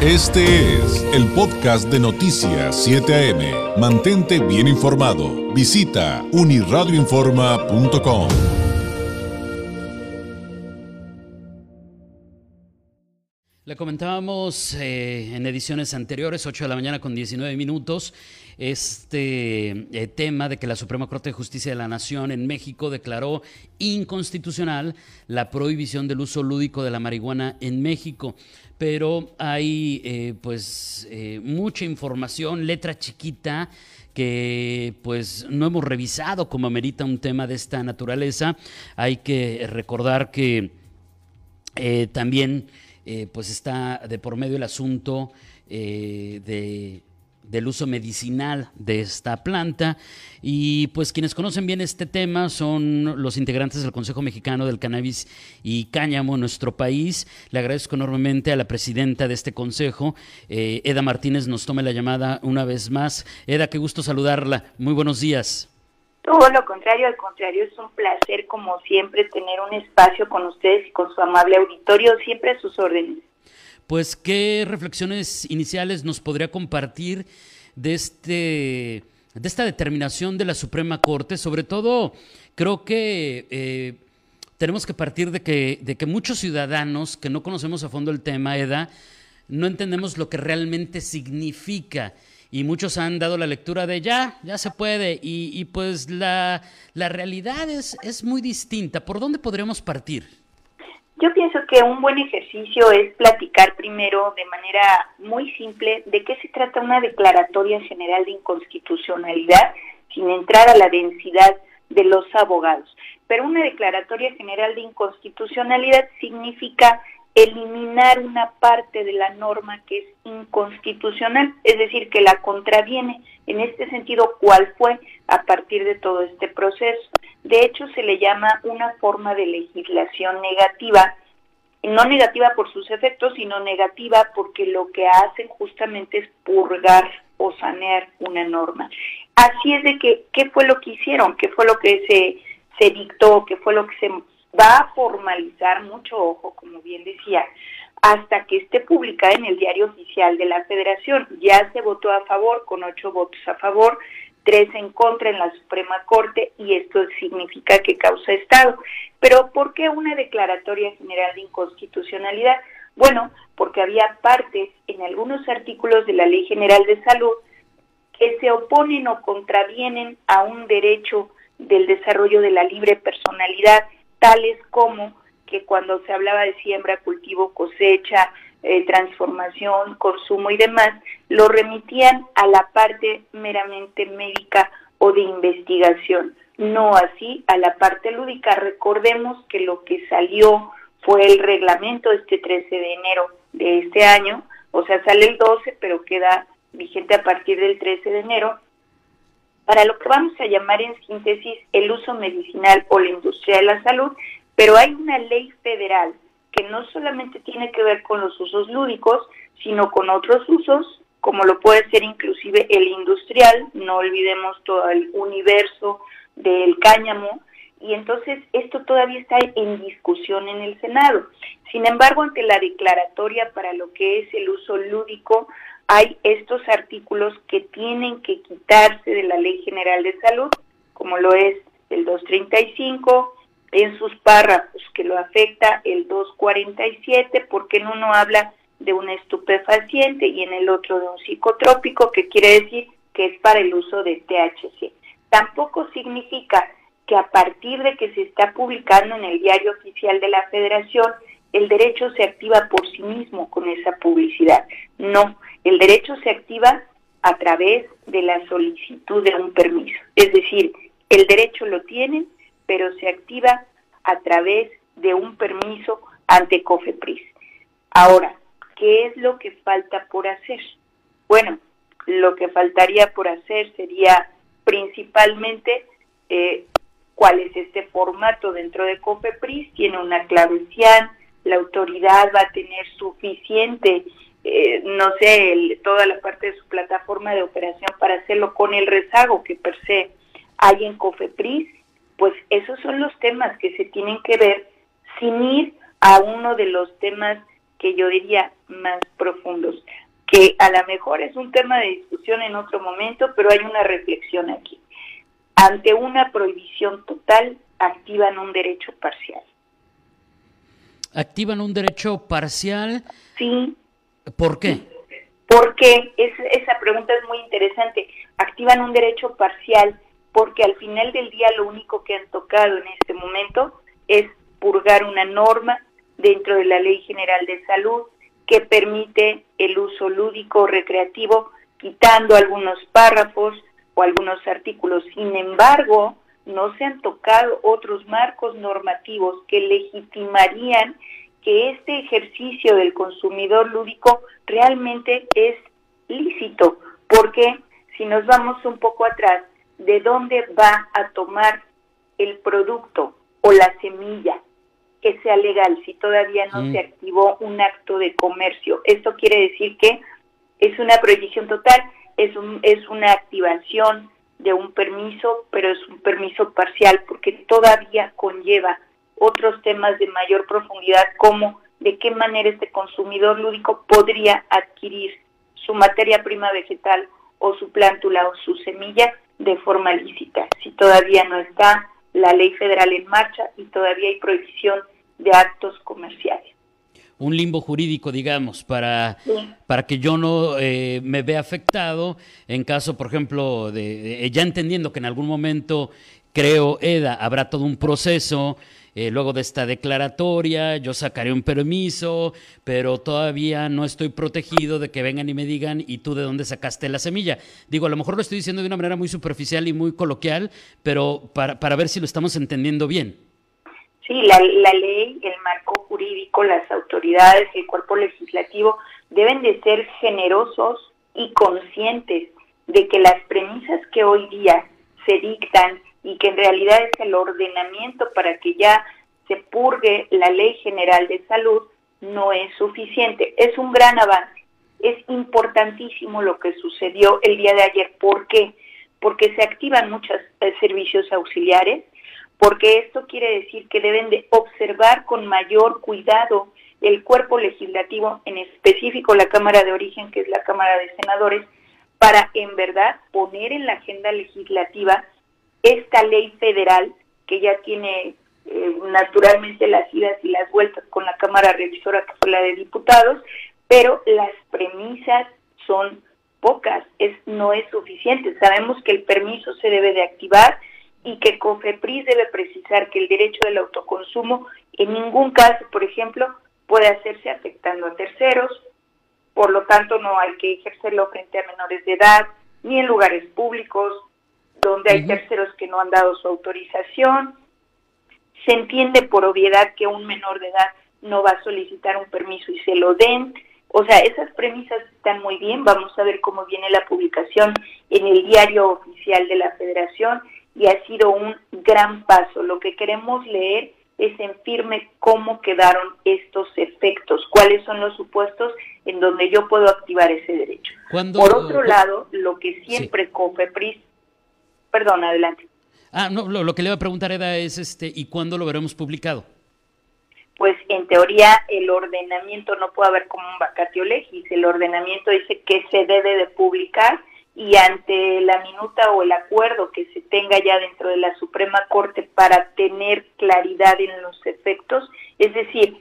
Este es el podcast de Noticias 7 AM. Mantente bien informado. Visita uniradioinforma.com. Le comentábamos eh, en ediciones anteriores, 8 de la mañana con 19 minutos, este eh, tema de que la Suprema Corte de Justicia de la Nación en México declaró inconstitucional la prohibición del uso lúdico de la marihuana en México. Pero hay eh, pues mucha información, letra chiquita que pues no hemos revisado como amerita un tema de esta naturaleza. Hay que recordar que también eh, pues está de por medio el asunto eh, de, del uso medicinal de esta planta. Y pues quienes conocen bien este tema son los integrantes del Consejo Mexicano del Cannabis y Cáñamo en nuestro país. Le agradezco enormemente a la presidenta de este consejo, eh, Eda Martínez, nos tome la llamada una vez más. Eda, qué gusto saludarla. Muy buenos días. Todo lo contrario, al contrario, es un placer como siempre tener un espacio con ustedes y con su amable auditorio, siempre a sus órdenes. Pues, ¿qué reflexiones iniciales nos podría compartir de este de esta determinación de la Suprema Corte? Sobre todo, creo que eh, tenemos que partir de que, de que muchos ciudadanos que no conocemos a fondo el tema, EDA, no entendemos lo que realmente significa y muchos han dado la lectura de ya, ya se puede, y, pues la, la realidad es, es muy distinta. ¿Por dónde podríamos partir? Yo pienso que un buen ejercicio es platicar primero de manera muy simple de qué se trata una declaratoria general de inconstitucionalidad sin entrar a la densidad de los abogados. Pero una declaratoria general de inconstitucionalidad significa eliminar una parte de la norma que es inconstitucional, es decir, que la contraviene. En este sentido, ¿cuál fue a partir de todo este proceso? De hecho, se le llama una forma de legislación negativa, no negativa por sus efectos, sino negativa porque lo que hacen justamente es purgar o sanear una norma. Así es de que, ¿qué fue lo que hicieron? ¿Qué fue lo que se, se dictó? ¿Qué fue lo que se va a formalizar, mucho ojo, como bien decía, hasta que esté publicada en el diario oficial de la Federación. Ya se votó a favor, con ocho votos a favor, tres en contra en la Suprema Corte, y esto significa que causa Estado. Pero ¿por qué una declaratoria general de inconstitucionalidad? Bueno, porque había partes en algunos artículos de la Ley General de Salud que se oponen o contravienen a un derecho del desarrollo de la libre personalidad tales como que cuando se hablaba de siembra, cultivo, cosecha, eh, transformación, consumo y demás, lo remitían a la parte meramente médica o de investigación, no así a la parte lúdica. Recordemos que lo que salió fue el reglamento este 13 de enero de este año, o sea, sale el 12, pero queda vigente a partir del 13 de enero, para lo que vamos a llamar en síntesis el uso medicinal o la industria de la salud, pero hay una ley federal que no solamente tiene que ver con los usos lúdicos, sino con otros usos, como lo puede ser inclusive el industrial, no olvidemos todo el universo del cáñamo, y entonces esto todavía está en discusión en el Senado. Sin embargo, ante la declaratoria para lo que es el uso lúdico, hay estos artículos que tienen que quitarse de la Ley General de Salud, como lo es el 235, en sus párrafos que lo afecta el 247, porque en uno habla de un estupefaciente y en el otro de un psicotrópico, que quiere decir que es para el uso de THC. Tampoco significa que a partir de que se está publicando en el diario oficial de la Federación, el derecho se activa por sí mismo con esa publicidad. No, el derecho se activa a través de la solicitud de un permiso. Es decir, el derecho lo tienen, pero se activa a través de un permiso ante COFEPRIS. Ahora, ¿qué es lo que falta por hacer? Bueno, lo que faltaría por hacer sería principalmente eh, cuál es este formato dentro de COFEPRIS. Tiene una clave la autoridad va a tener suficiente eh, no sé, toda la parte de su plataforma de operación para hacerlo con el rezago que per se hay en COFEPRIS, pues esos son los temas que se tienen que ver sin ir a uno de los temas que yo diría más profundos, que a lo mejor es un tema de discusión en otro momento, pero hay una reflexión aquí. Ante una prohibición total, activan un derecho parcial. ¿Activan un derecho parcial? Sí. ¿Por qué? Porque es, esa pregunta es muy interesante. Activan un derecho parcial porque al final del día lo único que han tocado en este momento es purgar una norma dentro de la Ley General de Salud que permite el uso lúdico recreativo, quitando algunos párrafos o algunos artículos. Sin embargo, no se han tocado otros marcos normativos que legitimarían que este ejercicio del consumidor lúdico realmente es lícito, porque si nos vamos un poco atrás, ¿de dónde va a tomar el producto o la semilla que sea legal si todavía no se mm. activó un acto de comercio? Esto quiere decir que es una prohibición total, es, un, es una activación de un permiso, pero es un permiso parcial porque todavía conlleva otros temas de mayor profundidad como de qué manera este consumidor lúdico podría adquirir su materia prima vegetal o su plántula o su semilla de forma lícita, si todavía no está la ley federal en marcha y todavía hay prohibición de actos comerciales un limbo jurídico, digamos, para, para que yo no eh, me vea afectado en caso, por ejemplo, de, ya entendiendo que en algún momento, creo, EDA, habrá todo un proceso. Eh, luego de esta declaratoria, yo sacaré un permiso, pero todavía no estoy protegido de que vengan y me digan, ¿y tú de dónde sacaste la semilla? Digo, a lo mejor lo estoy diciendo de una manera muy superficial y muy coloquial, pero para, para ver si lo estamos entendiendo bien. Sí, la, la ley, el marco jurídico, las autoridades, el cuerpo legislativo deben de ser generosos y conscientes de que las premisas que hoy día se dictan y que en realidad es el ordenamiento para que ya se purgue la ley general de salud no es suficiente. Es un gran avance. Es importantísimo lo que sucedió el día de ayer. ¿Por qué? Porque se activan muchos eh, servicios auxiliares, porque esto quiere decir que deben de observar con mayor cuidado el cuerpo legislativo, en específico la Cámara de Origen, que es la Cámara de Senadores, para en verdad poner en la agenda legislativa esta ley federal que ya tiene eh, naturalmente las idas y las vueltas con la Cámara Revisora, que fue la de diputados, pero las premisas son pocas, es, no es suficiente. Sabemos que el permiso se debe de activar y que COFEPRIS debe precisar que el derecho del autoconsumo en ningún caso, por ejemplo, puede hacerse afectando a terceros, por lo tanto no hay que ejercerlo frente a menores de edad, ni en lugares públicos, donde hay terceros que no han dado su autorización. Se entiende por obviedad que un menor de edad no va a solicitar un permiso y se lo den. O sea, esas premisas están muy bien. Vamos a ver cómo viene la publicación en el diario oficial de la Federación y ha sido un gran paso. Lo que queremos leer es en firme cómo quedaron estos efectos, cuáles son los supuestos en donde yo puedo activar ese derecho. Por otro lado, lo que siempre COFEPRIS, perdón, adelante. Ah, no, lo, que le iba a preguntar Eda es, este, ¿y cuándo lo veremos publicado? Pues en teoría el ordenamiento no puede haber como un vacatio legis, el ordenamiento dice que se debe de publicar y ante la minuta o el acuerdo que se tenga ya dentro de la Suprema Corte para tener claridad en los efectos, es decir,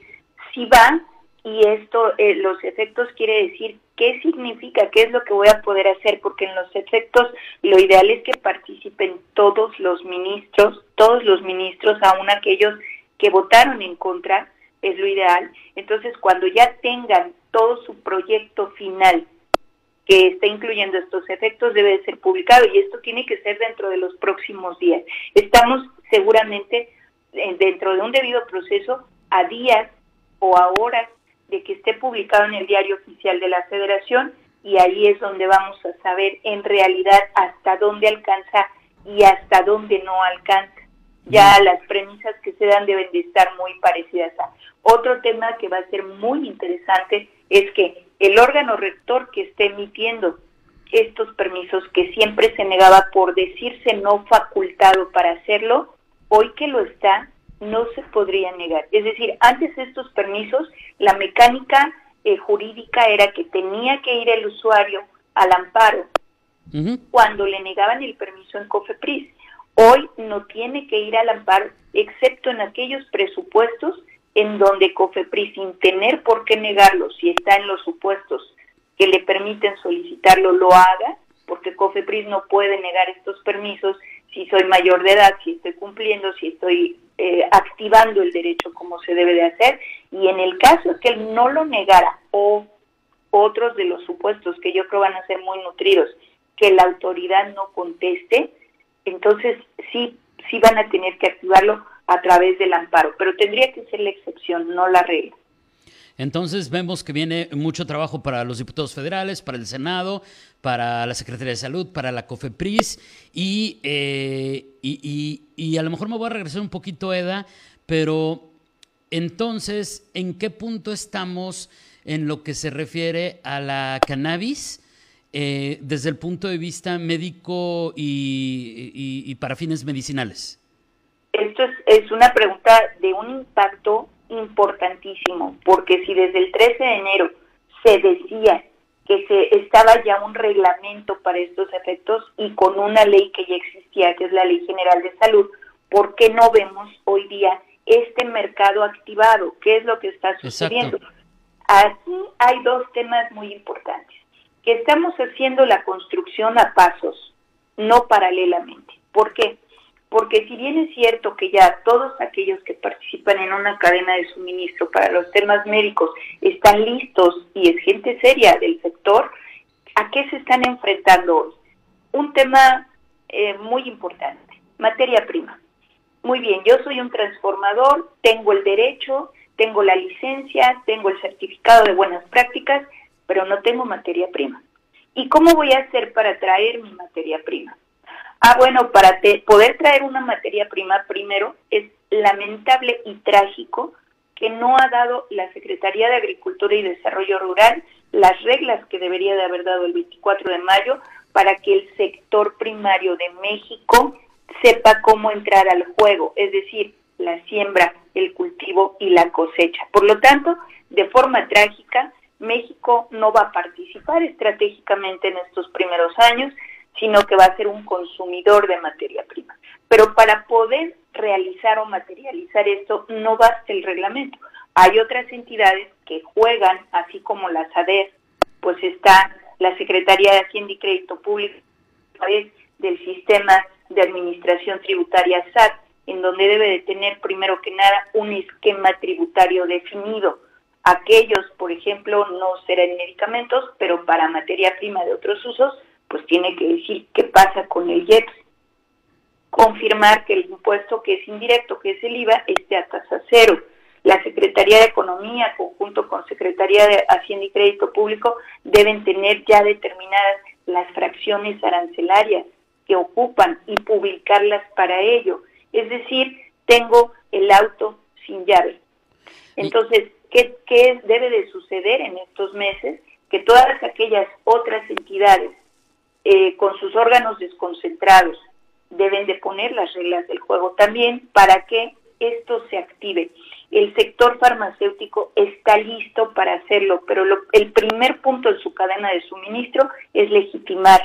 si va y esto, eh, los efectos quiere decir qué significa, qué es lo que voy a poder hacer, porque en los efectos lo ideal es que participen todos los ministros, todos los ministros, aun aquellos que votaron en contra, es lo ideal. Entonces, cuando ya tengan todo su proyecto final que está incluyendo estos efectos debe ser publicado y esto tiene que ser dentro de los próximos días. Estamos seguramente dentro de un debido proceso a días o a horas de que esté publicado en el diario oficial de la federación y ahí es donde vamos a saber en realidad hasta dónde alcanza y hasta dónde no alcanza. Ya las premisas que se dan deben de estar muy parecidas a. Otro tema que va a ser muy interesante es que el órgano rector que esté emitiendo estos permisos que siempre se negaba por decirse no facultado para hacerlo, hoy que lo está, no se podría negar. Es decir, antes de estos permisos, la mecánica eh, jurídica era que tenía que ir el usuario al amparo cuando le negaban el permiso en COFEPRIS. Hoy no tiene que ir al amparo, excepto en aquellos presupuestos en donde COFEPRIS, sin tener por qué negarlo, si está en los supuestos que le permiten solicitarlo, lo haga, porque COFEPRIS no puede negar estos permisos si soy mayor de edad, si estoy cumpliendo, si estoy eh, activando el derecho como se debe de hacer, y en el caso que él no lo negara o otros de los supuestos que yo creo van a ser muy nutridos, que la autoridad no conteste, entonces sí, sí van a tener que activarlo a través del amparo, pero tendría que ser la excepción, no la regla. Entonces vemos que viene mucho trabajo para los diputados federales, para el Senado, para la Secretaría de Salud, para la COFEPRIS eh, y, y, a lo mejor me voy a regresar un poquito, Eda, pero entonces, ¿en qué punto estamos en lo que se refiere a la cannabis? Eh, desde el punto de vista médico y, para fines medicinales? Esto es, es, una pregunta de un impacto importantísimo, porque si desde el 13 de enero se decía que se estaba ya un reglamento para estos efectos y con una ley que ya existía, que es la Ley General de Salud, ¿por qué no vemos hoy día este mercado activado? ¿Qué es lo que está sucediendo? Aquí hay dos temas muy importantes, que estamos haciendo la construcción a pasos, no paralelamente. ¿Por qué? Porque si bien es cierto que ya todos aquellos que participan en una cadena de suministro para los temas médicos están listos y es gente seria del sector, ¿a qué se están enfrentando hoy? Un tema eh, muy importante, materia prima. Muy bien, yo soy un transformador, tengo el derecho, tengo la licencia, tengo el certificado de buenas prácticas, pero no tengo materia prima. ¿Y cómo voy a hacer para traer mi materia prima? Ah, bueno, para poder traer una materia prima primero es lamentable y trágico que no ha dado la Secretaría de Agricultura y Desarrollo Rural las reglas que debería de haber dado el 24 de mayo para que el sector primario de México sepa cómo entrar al juego, es decir, la siembra, el cultivo y la cosecha. Por lo tanto, de forma trágica, México no va a participar estratégicamente en estos primeros años sino que va a ser un consumidor de materia prima. Pero para poder realizar o materializar esto no basta el reglamento. Hay otras entidades que juegan, así como la SADER, pues está la Secretaría de Hacienda y Crédito Público a través del sistema de administración tributaria SAT, en donde debe de tener primero que nada un esquema tributario definido. Aquellos, por ejemplo, no serán medicamentos, pero para materia prima de otros usos, pues tiene que decir qué pasa con el IEPS, confirmar que el impuesto que es indirecto, que es el IVA, esté a tasa cero. La Secretaría de Economía, conjunto con Secretaría de Hacienda y Crédito Público, deben tener ya determinadas las fracciones arancelarias que ocupan y publicarlas para ello. Es decir, tengo el auto sin llave. Entonces, ¿qué, qué debe de suceder en estos meses? Que todas aquellas otras entidades eh, con sus órganos desconcentrados. Deben de poner las reglas del juego también para que esto se active. El sector farmacéutico está listo para hacerlo, pero el primer punto en su cadena de suministro es legitimar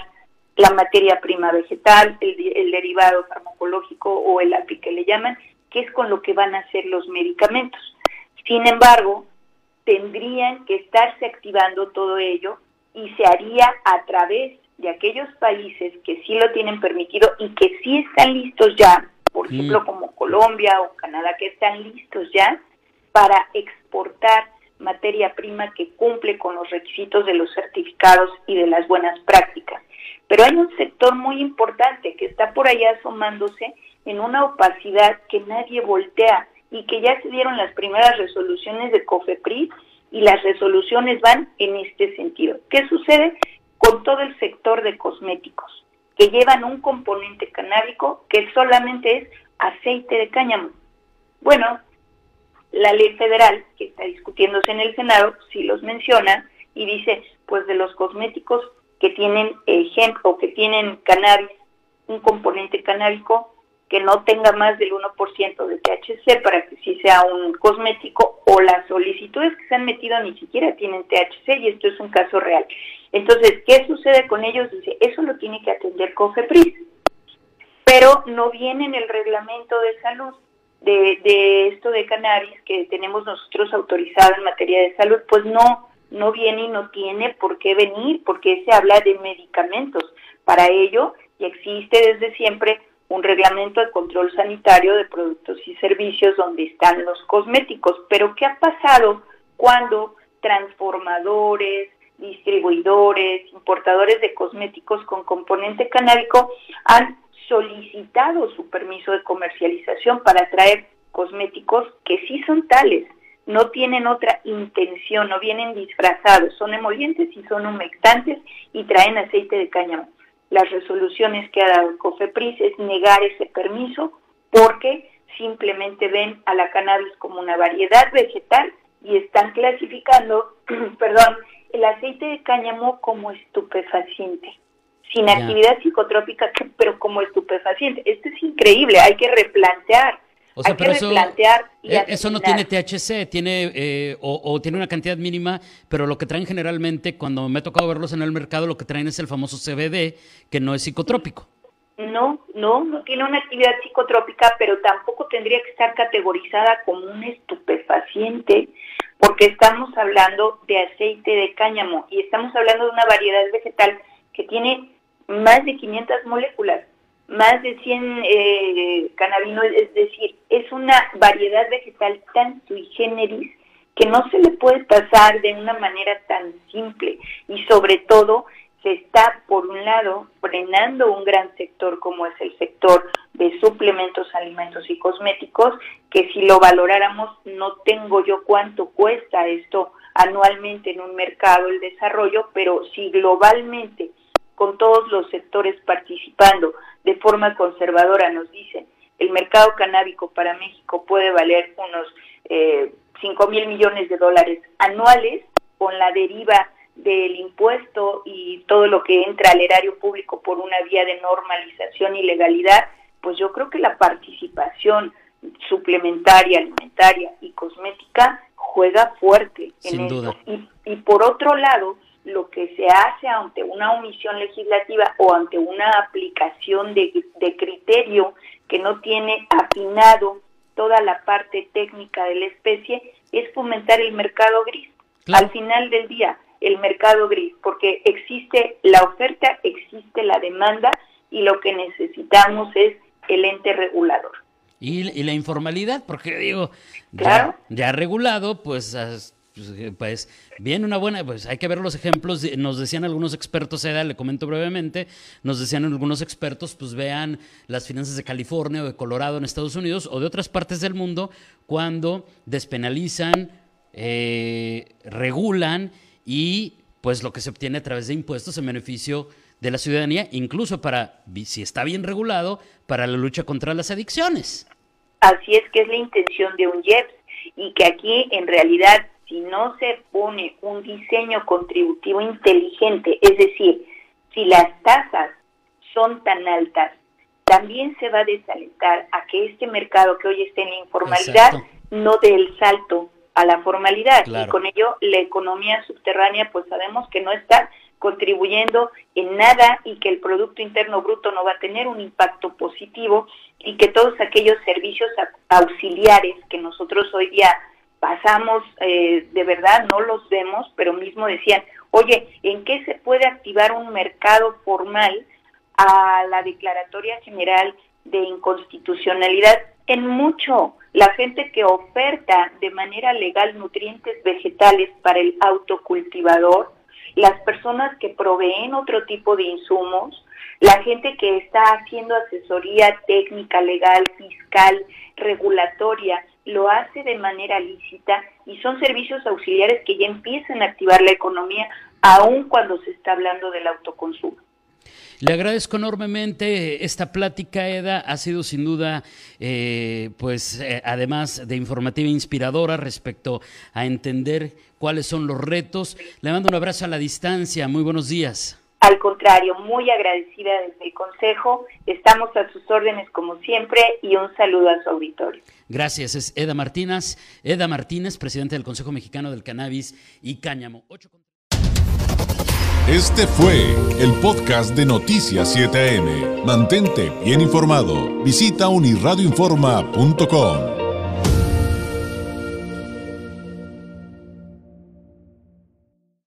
la materia prima vegetal, el, derivado farmacológico o el API que le llaman, que es con lo que van a hacer los medicamentos. Sin embargo, tendrían que estarse activando todo ello y se haría a través de aquellos países que sí lo tienen permitido y que sí están listos ya, por mm. ejemplo como Colombia o Canadá, que están listos ya para exportar materia prima que cumple con los requisitos de los certificados y de las buenas prácticas. Pero hay un sector muy importante que está por allá asomándose en una opacidad que nadie voltea y que ya se dieron las primeras resoluciones de COFEPRIS y las resoluciones van en este sentido. ¿Qué sucede? Con todo el sector de cosméticos, que llevan un componente canábico que solamente es aceite de cáñamo. Bueno, la ley federal que está discutiéndose en el Senado sí los menciona y dice, pues de los cosméticos que tienen ejemplo, que tienen cannabis, un componente canábico, que no tenga más del 1% de THC para que sí sea un cosmético o las solicitudes que se han metido ni siquiera tienen THC y esto es un caso real. Entonces, ¿qué sucede con ellos? Dice, eso lo tiene que atender COFEPRIS, pero no viene en el reglamento de salud de, de esto de cannabis que tenemos nosotros autorizado en materia de salud, pues no, no viene y no tiene por qué venir, porque se habla de medicamentos. Para ello, y existe desde siempre un reglamento de control sanitario de productos y servicios donde están los cosméticos. Pero ¿qué ha pasado cuando transformadores, distribuidores, importadores de cosméticos con componente canábico han solicitado su permiso de comercialización para traer cosméticos que sí son tales, no tienen otra intención, no vienen disfrazados, son emolientes y son humectantes y traen aceite de cáñamo. Las resoluciones que ha dado COFEPRIS es negar ese permiso porque simplemente ven a la cannabis como una variedad vegetal y están clasificando, perdón, el aceite de cáñamo como estupefaciente sin actividad psicotrópica, pero como estupefaciente. Esto es increíble, hay que replantear. Hay que replantear eh, eso, no tiene THC, tiene eh, o, tiene una cantidad mínima, pero lo que traen generalmente, cuando me ha tocado verlos en el mercado, lo que traen es el famoso CBD, que no es psicotrópico. No, no, no tiene una actividad psicotrópica, pero tampoco tendría que estar categorizada como un estupefaciente, porque estamos hablando de aceite de cáñamo y estamos hablando de una variedad vegetal que tiene más de 500 moléculas, más de 100 eh, cannabinoides, es decir, es una variedad vegetal tan sui generis que no se le puede pasar de una manera tan simple y sobre todo se está, por un lado, frenando un gran sector como es el sector de suplementos, alimentos y cosméticos, que si lo valoráramos, no tengo yo cuánto cuesta esto anualmente en un mercado el desarrollo, pero si globalmente con todos los sectores participando de forma conservadora, nos dicen, el mercado canábico para México puede valer unos eh, 5 mil millones de dólares anuales con la deriva del impuesto y todo lo que entra al erario público por una vía de normalización y legalidad, pues yo creo que la participación suplementaria, alimentaria y cosmética juega fuerte en Sin Y, y por otro lado, lo que se hace ante una omisión legislativa o ante una aplicación de, criterio que no tiene afinado toda la parte técnica de la especie es fomentar el mercado gris. Al final del día, el mercado gris, porque existe la oferta, existe la demanda y lo que necesitamos es el ente regulador. Y, la informalidad, porque digo, ya, ya regulado, pues pues, eh, pues, bien, una buena, pues hay que ver los ejemplos. Nos decían algunos expertos, Eda, le comento brevemente, nos decían algunos expertos, pues vean las finanzas de California o de Colorado en Estados Unidos o de otras partes del mundo cuando despenalizan, eh, regulan y pues lo que se obtiene a través de impuestos en beneficio de la ciudadanía, incluso para, si está bien regulado, para la lucha contra las adicciones. Así es que es la intención de un IEPS y que aquí en realidad si no se pone un diseño contributivo inteligente, es decir, si las tasas son tan altas, también se va a desalentar a que este mercado que hoy está en la informalidad no dé el salto a la formalidad. Y con ello la economía subterránea, pues sabemos que no está contribuyendo en nada y que el Producto Interno Bruto no va a tener un impacto positivo y que todos aquellos servicios auxiliares que nosotros hoy día pasamos, eh, de verdad no los vemos, pero mismo decían, oye, ¿en qué se puede activar un mercado formal a la Declaratoria General de Inconstitucionalidad? En mucho, la gente que oferta de manera legal nutrientes vegetales para el autocultivador, las personas que proveen otro tipo de insumos, la gente que está haciendo asesoría técnica, legal, fiscal, regulatoria, lo hace de manera lícita y son servicios auxiliares que ya empiezan a activar la economía aun cuando se está hablando del autoconsumo. Le agradezco enormemente esta plática, Eda. Ha sido sin duda, eh, pues, eh, además de informativa e inspiradora respecto a entender cuáles son los retos. Le mando un abrazo a la distancia. Muy buenos días. Al contrario, muy agradecida desde el Consejo. Estamos a sus órdenes como siempre y un saludo a su auditorio. Gracias. Es Eda Martínez, Eda Martínez, presidente del Consejo Mexicano del Cannabis y Cáñamo. Este fue el podcast de Noticias 7am. Mantente bien informado. Visita unirradioinforma.com.